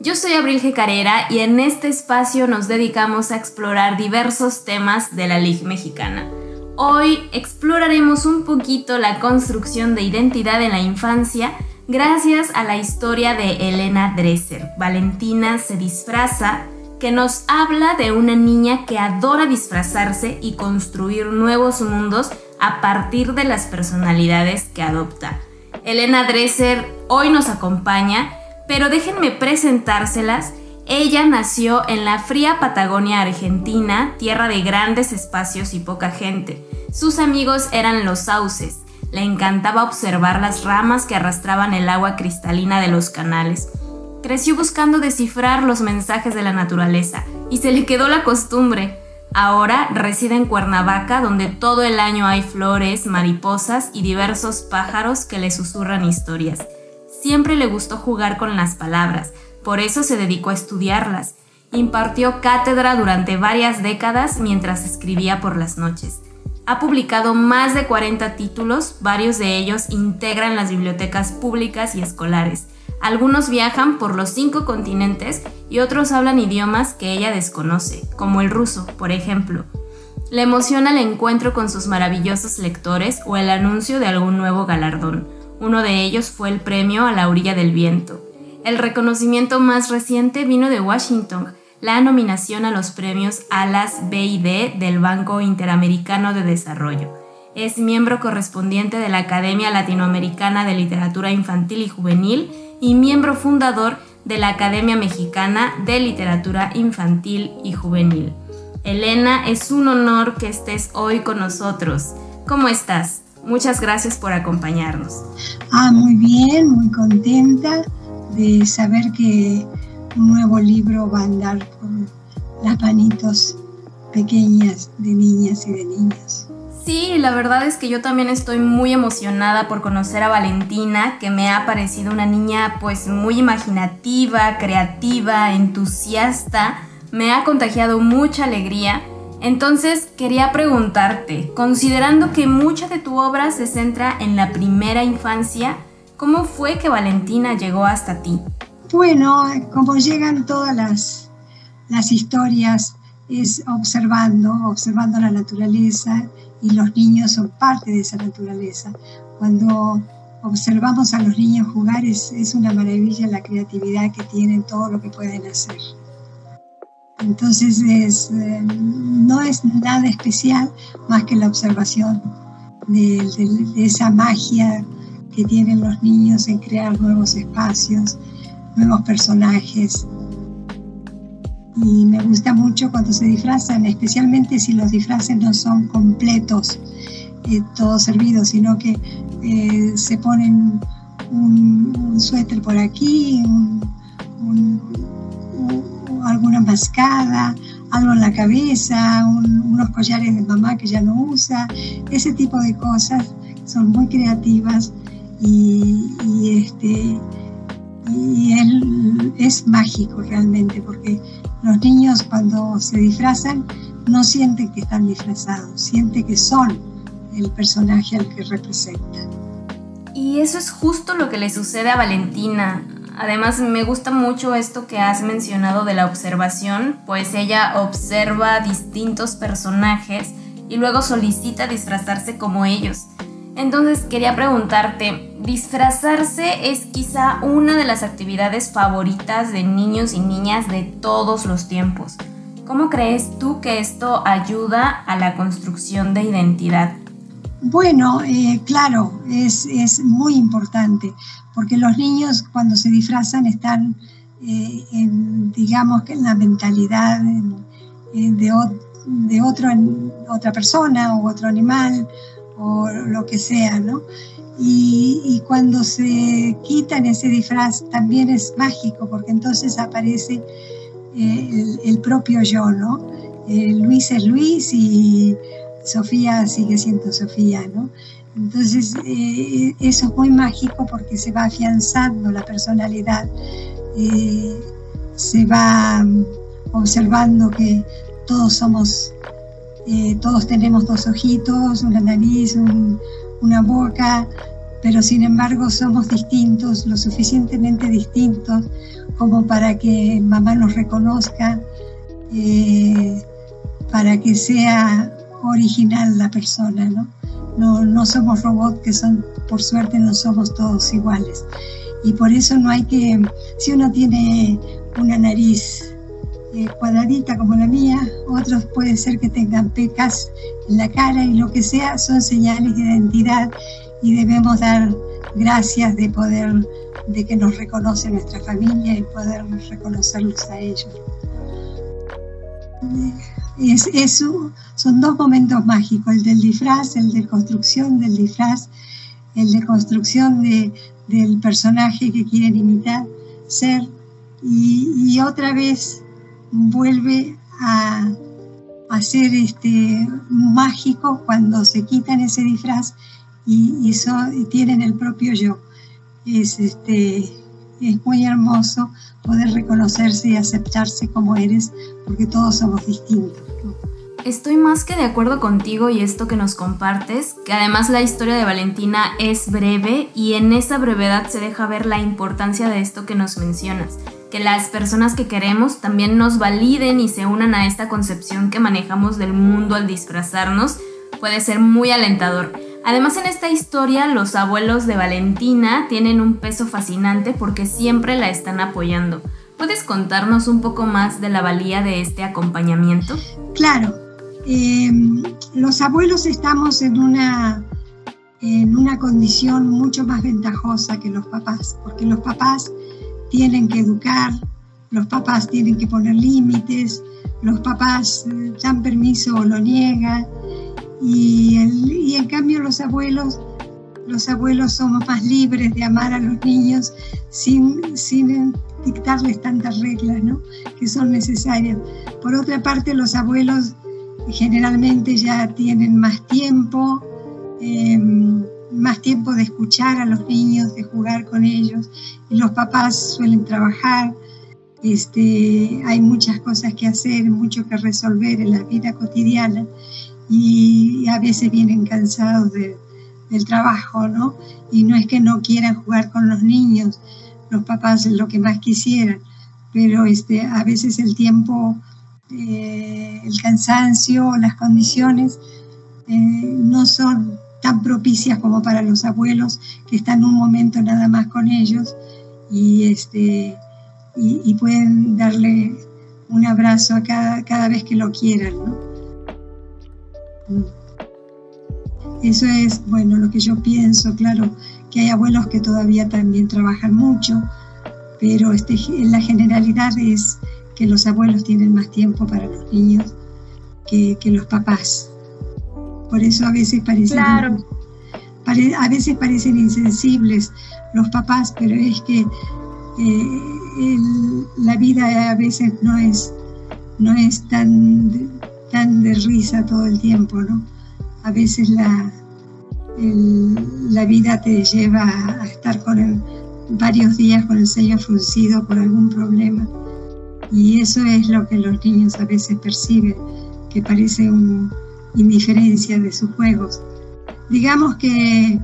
Yo soy Abril G. Carrera y en este espacio nos dedicamos a explorar diversos temas de la Liga Mexicana. Hoy exploraremos un poquito la construcción de identidad en la infancia gracias a la historia de Elena Dresser. Valentina se disfraza que nos habla de una niña que adora disfrazarse y construir nuevos mundos a partir de las personalidades que adopta. Elena Dresser hoy nos acompaña, pero déjenme presentárselas. Ella nació en la fría Patagonia Argentina, tierra de grandes espacios y poca gente. Sus amigos eran los sauces. Le encantaba observar las ramas que arrastraban el agua cristalina de los canales creció buscando descifrar los mensajes de la naturaleza y se le quedó la costumbre. Ahora reside en Cuernavaca, donde todo el año hay flores, mariposas y diversos pájaros que le susurran historias. Siempre le gustó jugar con las palabras, por eso se dedicó a estudiarlas. Impartió cátedra durante varias décadas mientras escribía por las noches. Ha publicado más de 40 títulos, varios de ellos integran las bibliotecas públicas y escolares. Algunos viajan por los cinco continentes y otros hablan idiomas que ella desconoce, como el ruso, por ejemplo. Le emociona el encuentro con sus maravillosos lectores o el anuncio de algún nuevo galardón. Uno de ellos fue el premio a la orilla del viento. El reconocimiento más reciente vino de Washington, la nominación a los premios ALAS B y D del Banco Interamericano de Desarrollo. Es miembro correspondiente de la Academia Latinoamericana de Literatura Infantil y Juvenil y miembro fundador de la Academia Mexicana de Literatura Infantil y Juvenil. Elena, es un honor que estés hoy con nosotros. ¿Cómo estás? Muchas gracias por acompañarnos. Ah, muy bien, muy contenta de saber que un nuevo libro va a andar por las manitos pequeñas de niñas y de niños. Sí, la verdad es que yo también estoy muy emocionada por conocer a Valentina, que me ha parecido una niña pues muy imaginativa, creativa, entusiasta, me ha contagiado mucha alegría. Entonces quería preguntarte, considerando que mucha de tu obra se centra en la primera infancia, ¿cómo fue que Valentina llegó hasta ti? Bueno, como llegan todas las, las historias, es observando, observando la naturaleza y los niños son parte de esa naturaleza. Cuando observamos a los niños jugar es, una maravilla la creatividad que tienen, todo lo que pueden hacer. Entonces eh, no es nada especial más que la observación de, esa magia que tienen los niños en crear nuevos espacios, nuevos personajes, y me gusta mucho cuando se disfrazan, especialmente si los disfraces no son completos, eh, todos servidos, sino que eh, se ponen un, suéter por aquí, alguna mascada, algo en la cabeza, unos collares de mamá que ya no usa, ese tipo de cosas son muy creativas y, este, y es mágico realmente porque los niños cuando se disfrazan no sienten que están disfrazados, sienten que son el personaje al que representan. Y eso es justo lo que le sucede a Valentina. Además, me gusta mucho esto que has mencionado de la observación, pues ella observa distintos personajes y luego solicita disfrazarse como ellos. Entonces quería preguntarte, disfrazarse es quizá una de las actividades favoritas de niños y niñas de todos los tiempos. ¿Cómo crees tú que esto ayuda a la construcción de identidad? Bueno, eh, claro, es, muy importante, porque los niños cuando se disfrazan están, eh, en, digamos en la mentalidad de, otro, otra persona o otro animal o lo que sea, ¿no? Y, cuando se quitan ese disfraz también es mágico, porque entonces aparece eh, el, propio yo, ¿no? Luis es Luis y Sofía sigue siendo Sofía, ¿no? Entonces eh, eso es muy mágico porque se va afianzando la personalidad, se va mm, observando que todos somos, todos tenemos dos ojitos, una nariz, un, una boca, pero sin embargo somos distintos, lo suficientemente distintos como para que mamá nos reconozca, eh, para que sea original la persona, ¿no? ¿no? No somos robots que son, por suerte no somos todos iguales. Y por eso no hay que, si uno tiene una nariz eh, cuadradita como la mía, otros puede ser que tengan pecas en la cara y lo que sea son señales de identidad y debemos dar gracias de poder, de que nos reconoce nuestra familia y poder reconocerlos a ellos. Es, eso son dos momentos mágicos, el del disfraz, el de construcción del disfraz, el de construcción de, del personaje que quieren imitar, ser, y, y otra vez vuelve a, ser este, mágico cuando se quitan ese disfraz y, tienen el propio yo. Es, este, es muy hermoso poder reconocerse y aceptarse como eres, porque todos somos distintos. Estoy más que de acuerdo contigo y esto que nos compartes, que además la historia de Valentina es breve y en esa brevedad se deja ver la importancia de esto que nos mencionas que las personas que queremos también nos validen y se unan a esta concepción que manejamos del mundo al disfrazarnos puede ser muy alentador. Además en esta historia los abuelos de Valentina tienen un peso fascinante porque siempre la están apoyando. ¿Puedes contarnos un poco más de la valía de este acompañamiento? Claro, em, los abuelos estamos en una, en una condición mucho más ventajosa que los papás, porque los papás tienen que educar, los papás tienen que poner límites, los papás eh, dan permiso o lo niegan, y, y en cambio los abuelos, los abuelos somos más libres de amar a los niños sin, sin dictarles tantas reglas ¿no? que son necesarias. Por otra parte, los abuelos generalmente ya tienen más tiempo, em, más tiempo de escuchar a los niños, de jugar con ellos. Y los papás suelen trabajar, este, hay muchas cosas que hacer, mucho que resolver en la vida cotidiana y a veces vienen cansados del trabajo, ¿no? Y no es que no quieran jugar con los niños, los papás es lo que más quisieran, pero este, a veces el tiempo, eh, el cansancio, las condiciones eh, no son tan propicias como para los abuelos que están un momento nada más con ellos y, este, y, pueden darle un abrazo a cada, cada vez que lo quieran. Mm. Eso es, bueno, lo que yo pienso, claro, que hay abuelos que todavía también trabajan mucho, pero este, la generalidad es que los abuelos tienen más tiempo para los niños que, que los papás. Por eso a veces parecen, a veces parecen insensibles los papás, pero es que eh, la vida a veces no es, no es tan, tan de risa todo el tiempo, ¿no? A veces la, la vida te lleva a estar con varios días con el sello fruncido por algún problema. Y eso es lo que los niños a veces perciben, que parece un, indiferencia de sus juegos. Digamos que,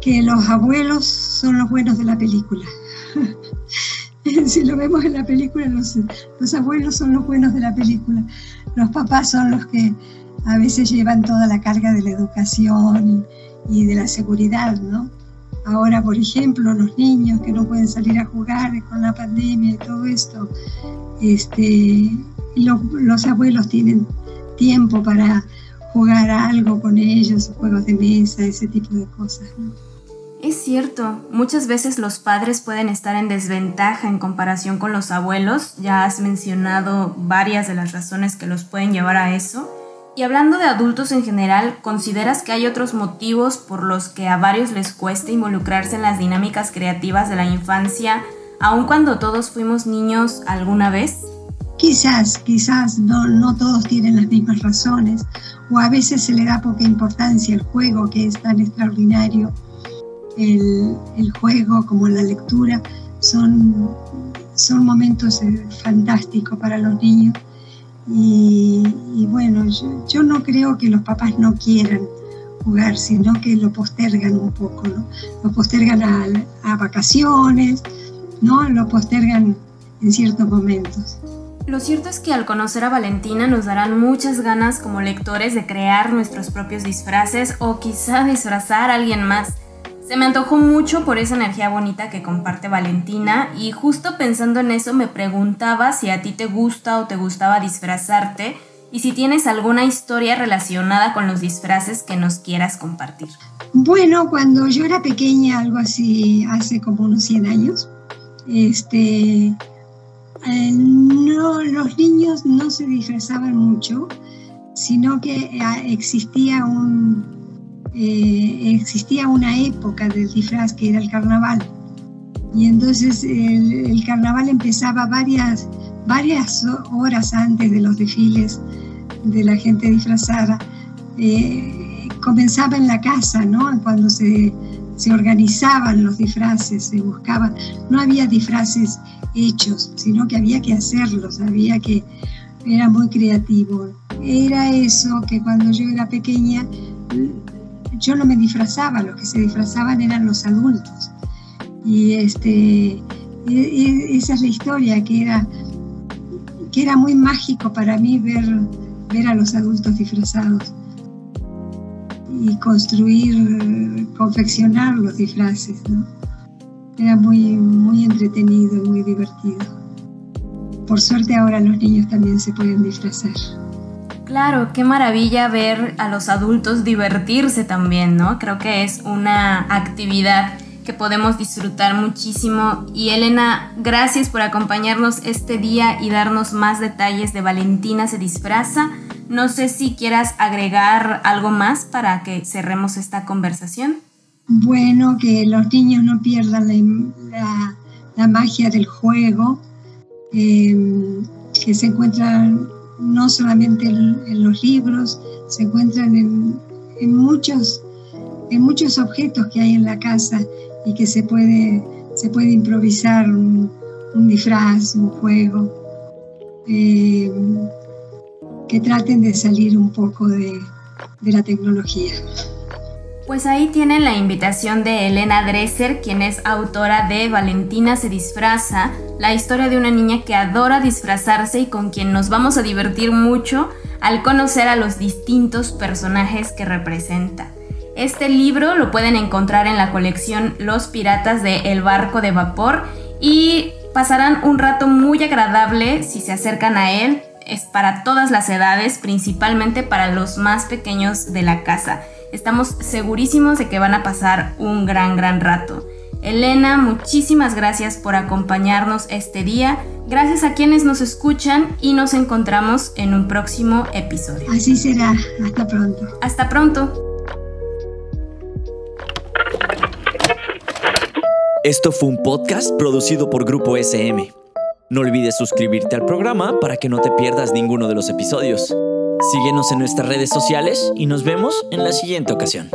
que los abuelos son los buenos de la película. si lo vemos en la película, los, los abuelos son los buenos de la película. Los papás son los que a veces llevan toda la carga de la educación y, de la seguridad, ¿no? Ahora, por ejemplo, los niños que no pueden salir a jugar con la pandemia y todo esto, este, los, los abuelos tienen tiempo para jugar algo con ellos, juegos de mesa, ese tipo de cosas. Es cierto, muchas veces los padres pueden estar en desventaja en comparación con los abuelos, ya has mencionado varias de las razones que los pueden llevar a eso, Y hablando de adultos en general, ¿consideras que hay otros motivos por los que a varios les cuesta involucrarse en las dinámicas creativas de la infancia, aun cuando todos fuimos niños alguna vez? Quizás, quizás no, no todos tienen las mismas razones, o a veces se le da poca importancia al juego que es tan extraordinario. El, juego como la lectura son, son momentos eh, fantásticos para los niños y, bueno, yo, no creo que los papás no quieran jugar, sino que lo postergan un poco, ¿no? Lo postergan a vacaciones, ¿no? Lo postergan en ciertos momentos. Lo cierto es que al conocer a Valentina nos darán muchas ganas como lectores de crear nuestros propios disfraces o quizá disfrazar a alguien más. Se me antojó mucho por esa energía bonita que comparte Valentina y justo pensando en eso me preguntaba si a ti te gusta o te gustaba disfrazarte y si tienes alguna historia relacionada con los disfraces que nos quieras compartir. Bueno, cuando yo era pequeña, algo así, hace como unos 100 años, este, eh, no, los niños no se disfrazaban mucho, sino que eh, existía un, eh, existía una época del disfraz que era el carnaval. Y entonces el, carnaval empezaba varias, varias horas antes de los desfiles de la gente disfrazada. Eh, comenzaba en la casa, ¿no? Cuando se, se organizaban los disfraces, se buscaban. No había disfraces hechos, sino que había que hacerlos, había que. Era muy creativo. Era eso que cuando yo era pequeña yo no me disfrazaba, los que se disfrazaban eran los adultos. Y este, esa es la historia, que era, que era muy mágico para mí ver, ver a los adultos disfrazados y construir, confeccionar los disfraces. Era muy, muy entretenido y muy divertido. Por suerte ahora los niños también se pueden disfrazar. Claro, qué maravilla ver a los adultos divertirse también, ¿no? Creo que es una actividad que podemos disfrutar muchísimo. Y Elena, gracias por acompañarnos este día y darnos más detalles de Valentina se disfraza. No sé si quieras agregar algo más para que cerremos esta conversación. Bueno, que los niños no pierdan la, magia del juego, eh, que se encuentran no solamente en, los libros, se encuentran en, muchos, en muchos objetos que hay en la casa y que se puede, se puede improvisar un, disfraz, un juego, eh, que traten de salir un poco de, de la tecnología. Pues ahí tienen la invitación de Elena Dresser, quien es autora de Valentina se disfraza, la historia de una niña que adora disfrazarse y con quien nos vamos a divertir mucho al conocer a los distintos personajes que representa. Este libro lo pueden encontrar en la colección Los Piratas de El Barco de Vapor y pasarán un rato muy agradable si se acercan a él. Es para todas las edades, principalmente para los más pequeños de la casa. Estamos segurísimos de que van a pasar un gran, gran rato. Elena, muchísimas gracias por acompañarnos este día. Gracias a quienes nos escuchan y nos encontramos en un próximo episodio. Así será. Hasta pronto. Hasta pronto. Esto fue un podcast producido por Grupo SM. No olvides suscribirte al programa para que no te pierdas ninguno de los episodios. Síguenos en nuestras redes sociales y nos vemos en la siguiente ocasión.